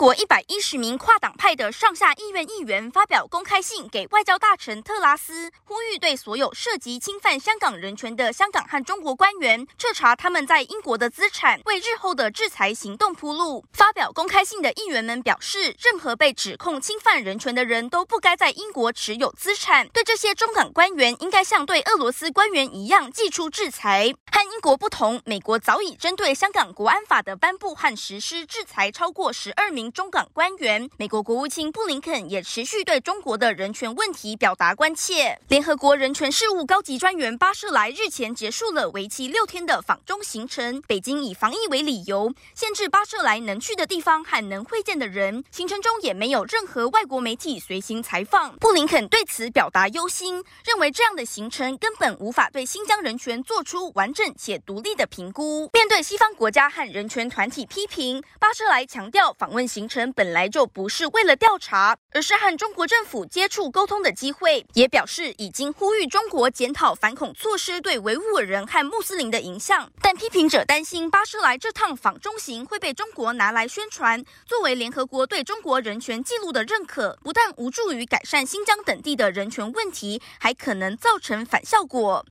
国一百一十名跨党派的上下议院议员发表公开信给外交大臣特拉斯，呼吁对所有涉及侵犯香港人权的香港和中国官员彻查他们在英国的资产，为日后的制裁行动铺路。发表公开信的议员们表示，任何被指控侵犯人权的人都不该在英国持有资产，对这些中港官员应该像对俄罗斯官员一样祭出制裁。和英国不同，美国早已针对香港国安法的颁布和实施制裁超过十二名中港官员，美国国务卿布林肯也持续对中国的人权问题表达关切。联合国人权事务高级专员巴舍莱日前结束了为期六天的访中行程，北京以防疫为理由，限制巴舍莱能去的地方和能会见的人。行程中也没有任何外国媒体随行采访。布林肯对此表达忧心，认为这样的行程根本无法对新疆人权做出完整且独立的评估。面对西方国家和人权团体批评，巴舍莱强调访问行程。本来就不是为了调查，而是和中国政府接触沟通的机会。也表示已经呼吁中国检讨反恐措施对维吾尔人和穆斯林的影响。但批评者担心巴舍莱这趟访中行会被中国拿来宣传，作为联合国对中国人权记录的认可，不但无助于改善新疆等地的人权问题，还可能造成反效果。